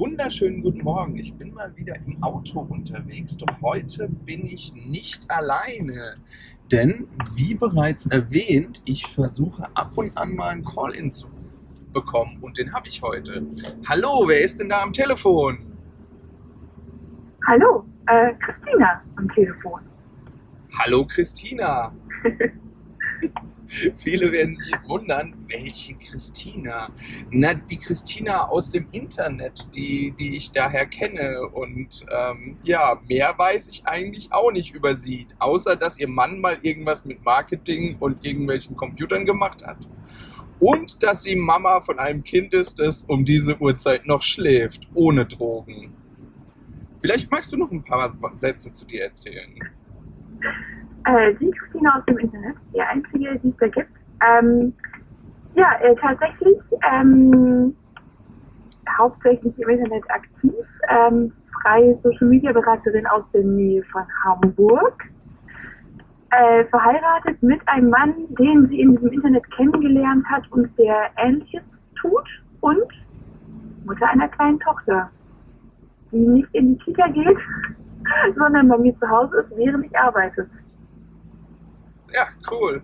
wunderschönen guten Morgen. Ich bin mal wieder im Auto unterwegs, doch heute bin ich nicht alleine. Denn, wie bereits erwähnt, ich versuche ab und an mal einen Call-In zu bekommen und den habe ich heute. Hallo, wer ist denn da am Telefon? Hallo, äh, Christina am Telefon. Hallo Christina. Viele werden sich jetzt wundern, welche Christina? Na, die Christina aus dem Internet, die, die ich daher kenne. Und ähm, ja, mehr weiß ich eigentlich auch nicht über sie, außer dass ihr Mann mal irgendwas mit Marketing und irgendwelchen Computern gemacht hat. Und dass sie Mama von einem Kind ist, das um diese Uhrzeit noch schläft, ohne Drogen. Vielleicht magst du noch ein paar Sätze zu dir erzählen. Äh, die Christina aus dem Internet, die einzige, die es da gibt. Ähm, ja, äh, tatsächlich ähm, hauptsächlich im Internet aktiv, ähm, freie Social Media Beraterin aus der Nähe von Hamburg. Äh, verheiratet mit einem Mann, den sie in diesem Internet kennengelernt hat und der Ähnliches tut und Mutter einer kleinen Tochter, die nicht in die Kita geht, sondern bei mir zu Hause ist, während ich arbeite. Ja, cool.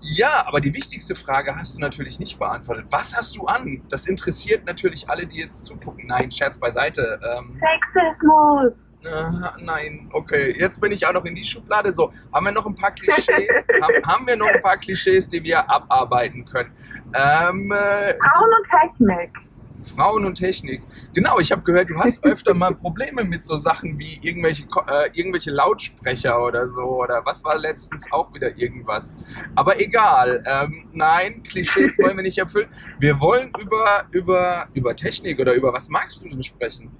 Ja, aber die wichtigste Frage hast du natürlich nicht beantwortet. Was hast du an? Das interessiert natürlich alle, die jetzt zugucken. Nein, Scherz beiseite. Ähm, Sexismus. Äh, nein, okay. Jetzt bin ich auch noch in die Schublade. So, haben wir noch ein paar Klischees? haben, haben, wir noch ein paar Klischees, die wir abarbeiten können? Ähm, äh, Frauen und Technik. Frauen und Technik. Genau, ich habe gehört, du hast öfter mal Probleme mit so Sachen wie irgendwelche, äh, irgendwelche Lautsprecher oder so. Oder was war letztens auch wieder irgendwas. Aber egal. Ähm, nein, Klischees wollen wir nicht erfüllen. Wir wollen über, über, über Technik oder über was magst du denn sprechen?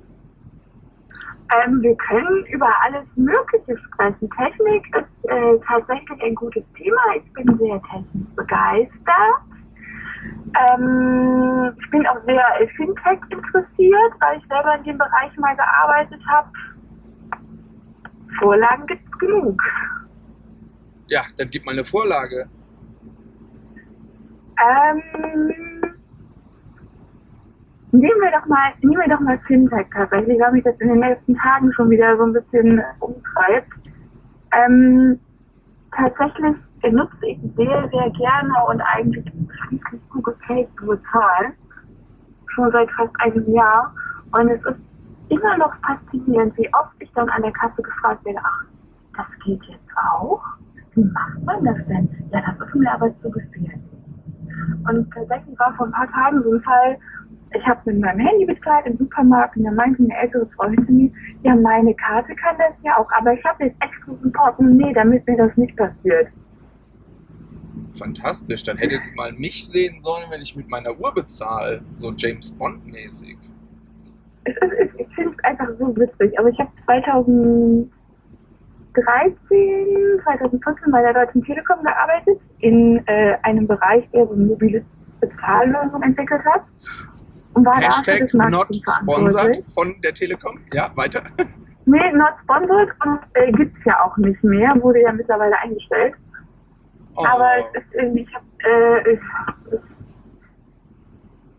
Ähm, wir können über alles Mögliche sprechen. Technik ist äh, tatsächlich ein gutes Thema. Ich bin sehr technisch begeistert. Ähm, ich bin auch sehr Fintech interessiert, weil ich selber in dem Bereich mal gearbeitet habe. Vorlagen gibt es genug. Ja, dann gib mal eine Vorlage. Ähm, nehmen wir doch mal, nehmen wir doch mal Fintech tatsächlich, weil mich das in den letzten Tagen schon wieder so ein bisschen umtreibt. Ähm, tatsächlich benutze ich sehr, sehr gerne und eigentlich Pay zu bezahlen. Schon seit fast einem Jahr. Und es ist immer noch faszinierend, wie oft ich dann an der Kasse gefragt werde, ach, das geht jetzt auch? Wie macht man das denn? Ja, das ist mir aber zu gefährlich. Und tatsächlich war vor ein paar Tagen so ein Fall, ich habe mit meinem Handy bezahlt im Supermarkt und da meinte eine ältere Frau hinter mir, ja, meine Karte kann das ja auch, aber ich habe jetzt extra ein Portemonnaie, damit mir das nicht passiert fantastisch. Dann hättet ihr mal mich sehen sollen, wenn ich mit meiner Uhr bezahle. So James Bond-mäßig. Ich finde es einfach so witzig. Aber ich habe 2013, 2014 bei der Deutschen Telekom gearbeitet, in äh, einem Bereich, der so eine mobile Bezahllösung entwickelt hat. Und war Hashtag da not sponsored von der Telekom. Ja, weiter. Nee, not sponsored und äh, gibt es ja auch nicht mehr, wurde ja mittlerweile eingestellt. Oh. Aber es ist irgendwie, ich hab, äh, es,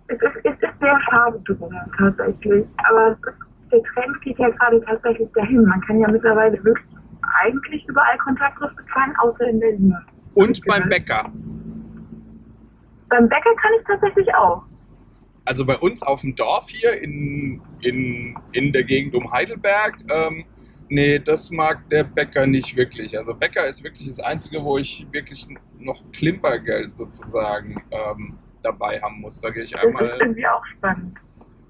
es, ist, es ist sehr schade drum, tatsächlich. Aber der Trend geht ja gerade tatsächlich dahin. Man kann ja mittlerweile wirklich eigentlich überall kontaktlos bezahlen, außer in Berlin. Und beim Bäcker. Beim Bäcker kann ich tatsächlich auch. Also bei uns auf dem Dorf hier in, in, in der Gegend um Heidelberg ähm, Nee, das mag der Bäcker nicht wirklich. Also Bäcker ist wirklich das Einzige, wo ich wirklich noch Klimpergeld sozusagen ähm, dabei haben muss. Da gehe ich einmal. Das ist irgendwie auch spannend.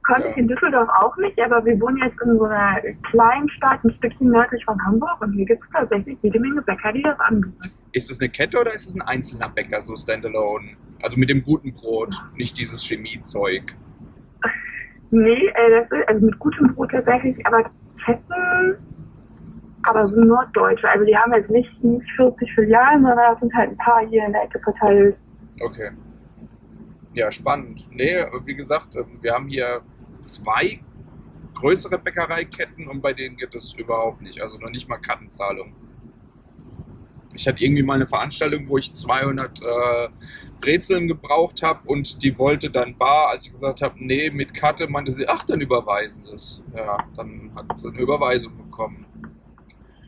Konnte ja. ich in Düsseldorf auch nicht, aber wir wohnen jetzt in so einer kleinen Stadt, ein Stückchen nördlich von Hamburg und hier gibt es tatsächlich jede Menge Bäcker, die das anbieten. Ist das eine Kette oder ist es ein einzelner Bäcker, so Standalone? Also mit dem guten Brot, nicht dieses Chemiezeug. Nee, äh, das ist, also mit gutem Brot tatsächlich, aber Ketten aber so Norddeutsche. Also die haben jetzt nicht 40 Filialen, sondern das sind halt ein paar hier in der Ecke verteilt. Okay. Ja, spannend. Nee, wie gesagt, ähm, wir haben hier zwei größere Bäckereiketten und bei denen geht es überhaupt nicht. Also noch nicht mal Kartenzahlung. ich hatte irgendwie mal eine Veranstaltung, wo ich 200 äh, Brezeln gebraucht habe und die wollte dann bar, als ich gesagt habe, nee, mit Karte, meinte sie, ach, dann überweisen sie es. Ja, dann hat sie eine Überweisung bekommen.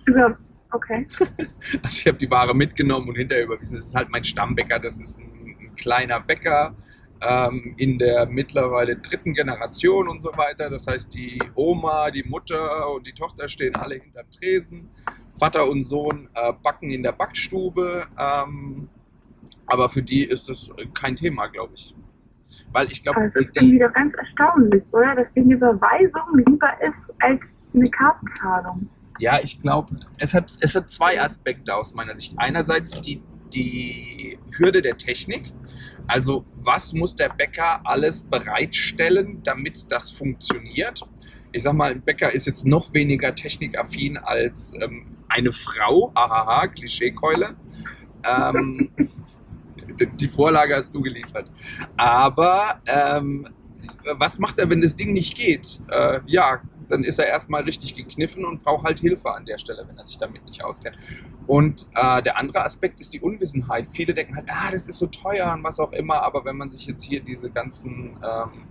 Ja, okay. Also ich habe die Ware mitgenommen und hinterher überwiesen. Das ist halt mein Stammbäcker, das ist ein, ein kleiner Bäcker ähm, in der mittlerweile dritten Generation und so weiter. Das heißt, die Oma, die Mutter und die Tochter stehen alle hinterm Tresen. Vater und Sohn äh, backen in der Backstube. Ähm, aber für die ist das kein Thema, glaube ich. Weil ich glaube, das ist dann wieder ganz erstaunlich, oder? Dass die Überweisung lieber ist als eine Kartenzahlung. Ja, ich glaube, es hat, es hat zwei Aspekte aus meiner Sicht. Einerseits die, die Hürde der Technik. Also was muss der Bäcker alles bereitstellen, damit das funktioniert? Ich sag mal, ein Bäcker ist jetzt noch weniger technikaffin als ähm, eine Frau. Ahaha, Klischeekeule. Ähm, die Vorlage hast du geliefert. Aber ähm, was macht er, wenn das Ding nicht geht? Äh, ja, dann ist er erstmal richtig gekniffen und braucht halt Hilfe an der Stelle, wenn er sich damit nicht auskennt. Und äh, der andere Aspekt ist die Unwissenheit. Viele denken halt, ah, das ist so teuer und was auch immer, aber wenn man sich jetzt hier diese ganzen, ähm,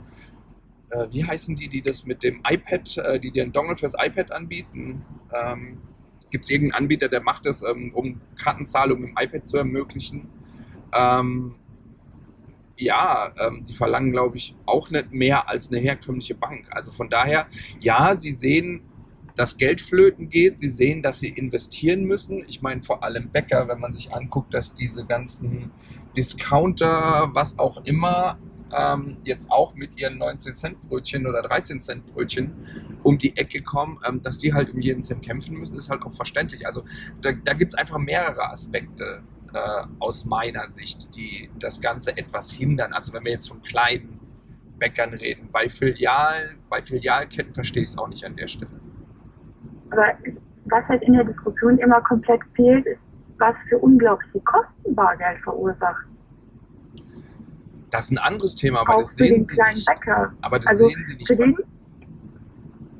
äh, wie heißen die, die das mit dem iPad, äh, die dir einen Dongle fürs iPad anbieten? Ähm, Gibt es irgendeinen Anbieter, der macht das, ähm, um Kartenzahlungen im iPad zu ermöglichen? Ähm, ja, ähm, die verlangen, glaube ich, auch nicht mehr als eine herkömmliche Bank. Also von daher, ja, sie sehen, dass Geld flöten geht, sie sehen, dass sie investieren müssen. Ich meine, vor allem Bäcker, wenn man sich anguckt, dass diese ganzen Discounter, was auch immer, ähm, jetzt auch mit ihren 19-Cent-Brötchen oder 13-Cent-Brötchen um die Ecke kommen, ähm, dass die halt um jeden Cent kämpfen müssen, ist halt auch verständlich. Also da, da gibt es einfach mehrere Aspekte äh, aus meiner Sicht, die das Ganze etwas hindern. Also wenn wir jetzt von kleinen Bäckern reden, bei Filialen, bei Filialketten verstehe ich es auch nicht an der Stelle. Aber was halt in der Diskussion immer komplett fehlt, ist, was für unglaubliche Kosten Bargeld verursacht. Das ist ein anderes Thema, aber Auch das sehen Sie kleinen nicht. Bäcker. Aber das Also sehen Sie nicht. den,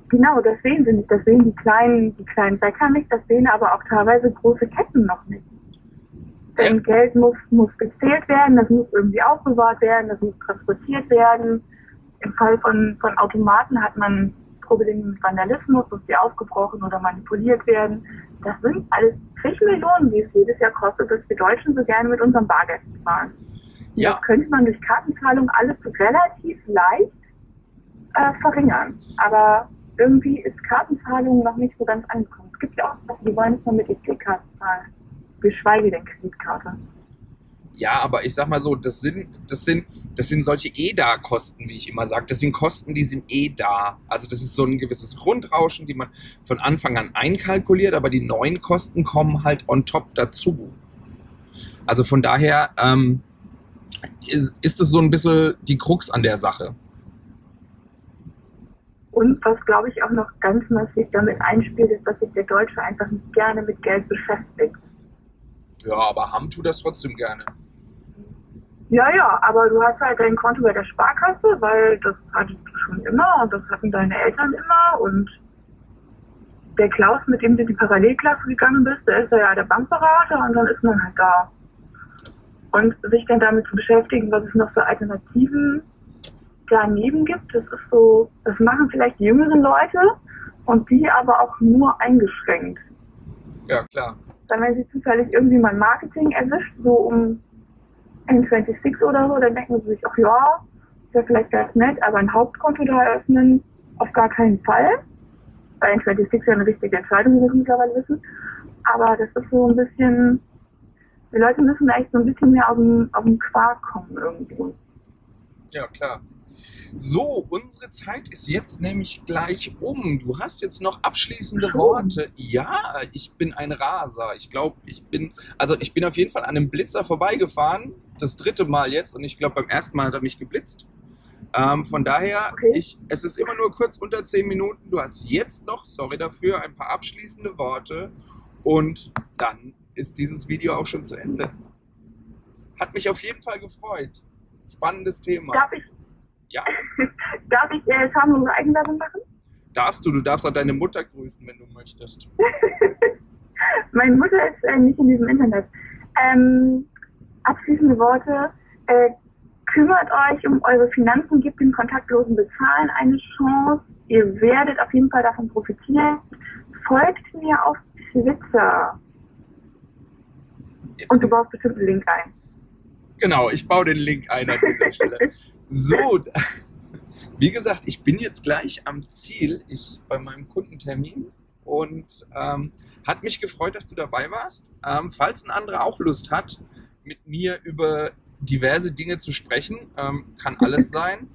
genau, das sehen sie nicht. Das sehen die kleinen, die kleinen Bäcker nicht, das sehen aber auch teilweise große Ketten noch nicht. Denn. Geld muss, muss gezählt werden, das muss irgendwie aufbewahrt werden, das muss transportiert werden. Im Fall von, von Automaten hat man Probleme mit Vandalismus, dass die aufgebrochen oder manipuliert werden. Das sind alles zig Millionen, die es jedes Jahr kostet, dass wir Deutschen so gerne mit unserem Bargeld bezahlen. Ja. Das könnte man durch Kartenzahlung alles relativ leicht äh, verringern. Aber irgendwie ist Kartenzahlung noch nicht so ganz angekommen. Es gibt ja auch Leute, die wollen nicht mal mit EC-Karte zahlen. Geschweige denn Kreditkarte. Ja, aber ich sag mal so, das sind, das sind, das sind solche EDA-Kosten, wie ich immer sage. Das sind Kosten, die sind eh da. Also das ist so ein gewisses Grundrauschen, die man von Anfang an einkalkuliert, aber die neuen Kosten kommen halt on top dazu. Also von daher ähm, ist, ist das so ein bisschen die Krux an der Sache. Und was, glaube ich, auch noch ganz massiv damit einspielt, ist, dass sich der Deutsche einfach nicht gerne mit Geld beschäftigt. Ja, aber Ham tut das trotzdem gerne. Ja, ja, aber du hast halt dein Konto bei der Sparkasse, weil das hattest du schon immer und das hatten deine Eltern immer und der Klaus, mit dem du in die Parallelklasse gegangen bist, der ist ja der Bankberater und dann ist man halt da. Und sich dann damit zu beschäftigen, was es noch für Alternativen daneben gibt, das ist so, das machen vielleicht die jüngeren Leute und die aber auch nur eingeschränkt. Ja, klar. Dann, wenn sie zufällig irgendwie mal Marketing erwischt, so um N26 oder so, dann denken sie sich, ach ja, ist ja vielleicht ganz nett, aber ein Hauptkonto da eröffnen, auf gar keinen Fall. Bei N26 ja eine richtige Entscheidung, wie wir mittlerweile wissen. Aber das ist so ein bisschen, die Leute müssen echt so ein bisschen mehr auf den, auf den Quark kommen irgendwie. Ja, klar. So, unsere Zeit ist jetzt nämlich gleich um. Du hast jetzt noch abschließende Schon? Worte. Ja, ich bin ein Raser. Ich glaube, ich bin, also ich bin auf jeden Fall an einem Blitzer vorbeigefahren. Das dritte Mal jetzt und ich glaube, beim ersten Mal hat er mich geblitzt. Ähm, von daher, Okay. ich, es ist immer nur kurz unter zehn Minuten. Du hast jetzt noch, sorry dafür, ein paar abschließende Worte und dann ist dieses Video auch schon zu Ende. Hat mich auf jeden Fall gefreut. Spannendes Thema. Darf ich, Ja, darf ich äh, schamlose Eigenwerbung machen? darfst du. Du darfst auch deine Mutter grüßen, wenn du möchtest. Meine Mutter ist äh, nicht in diesem Internet. Ähm, abschließende Worte. Äh, kümmert euch um eure Finanzen, gebt dem kontaktlosen Bezahlen eine Chance. Ihr werdet auf jeden Fall davon profitieren. Folgt mir auf Twitter. Jetzt Und du baust bestimmt einen Link ein. Genau, ich baue den Link ein an dieser Stelle. So, wie gesagt, ich bin jetzt gleich am Ziel, ich bei meinem Kundentermin und ähm, hat mich gefreut, dass du dabei warst. Ähm, falls ein anderer auch Lust hat, mit mir über diverse Dinge zu sprechen, ähm, kann alles sein.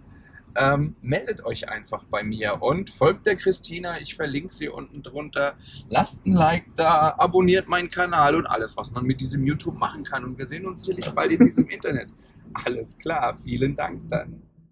Ähm, meldet euch einfach bei mir und folgt der Christina. Ich verlinke sie unten drunter. Lasst ein Like da, abonniert meinen Kanal und alles, was man mit diesem YouTube machen kann. Und wir sehen uns sicherlich bald in diesem Internet. Alles klar, vielen Dank dann.